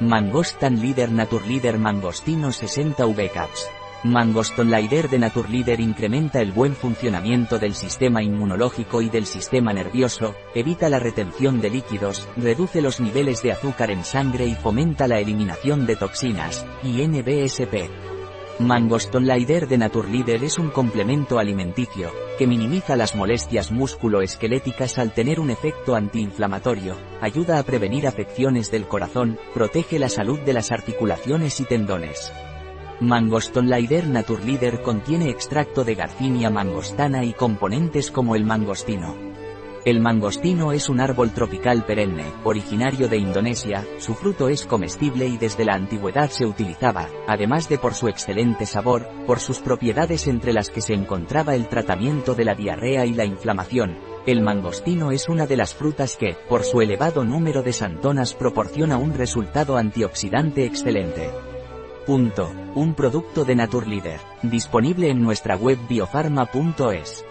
Mangostan Leader Naturleader Mangostino 60 VCAPS. Mangoston Lider de Naturleader incrementa el buen funcionamiento del sistema inmunológico y del sistema nervioso, evita la retención de líquidos, reduce los niveles de azúcar en sangre y fomenta la eliminación de toxinas, y NBSP. Mangoston Lider de Naturleader es un complemento alimenticio, que minimiza las molestias musculoesqueléticas al tener un efecto antiinflamatorio, ayuda a prevenir afecciones del corazón, protege la salud de las articulaciones y tendones. Mangoston Lider Naturleader contiene extracto de Garcinia mangostana y componentes como el mangostino. El mangostino es un árbol tropical perenne, originario de Indonesia, su fruto es comestible y desde la antigüedad se utilizaba, además de por su excelente sabor, por sus propiedades entre las que se encontraba el tratamiento de la diarrea y la inflamación. El mangostino es una de las frutas que, por su elevado número de santonas proporciona un resultado antioxidante excelente. Punto. Un producto de Naturleader. Disponible en nuestra web biofarma.es.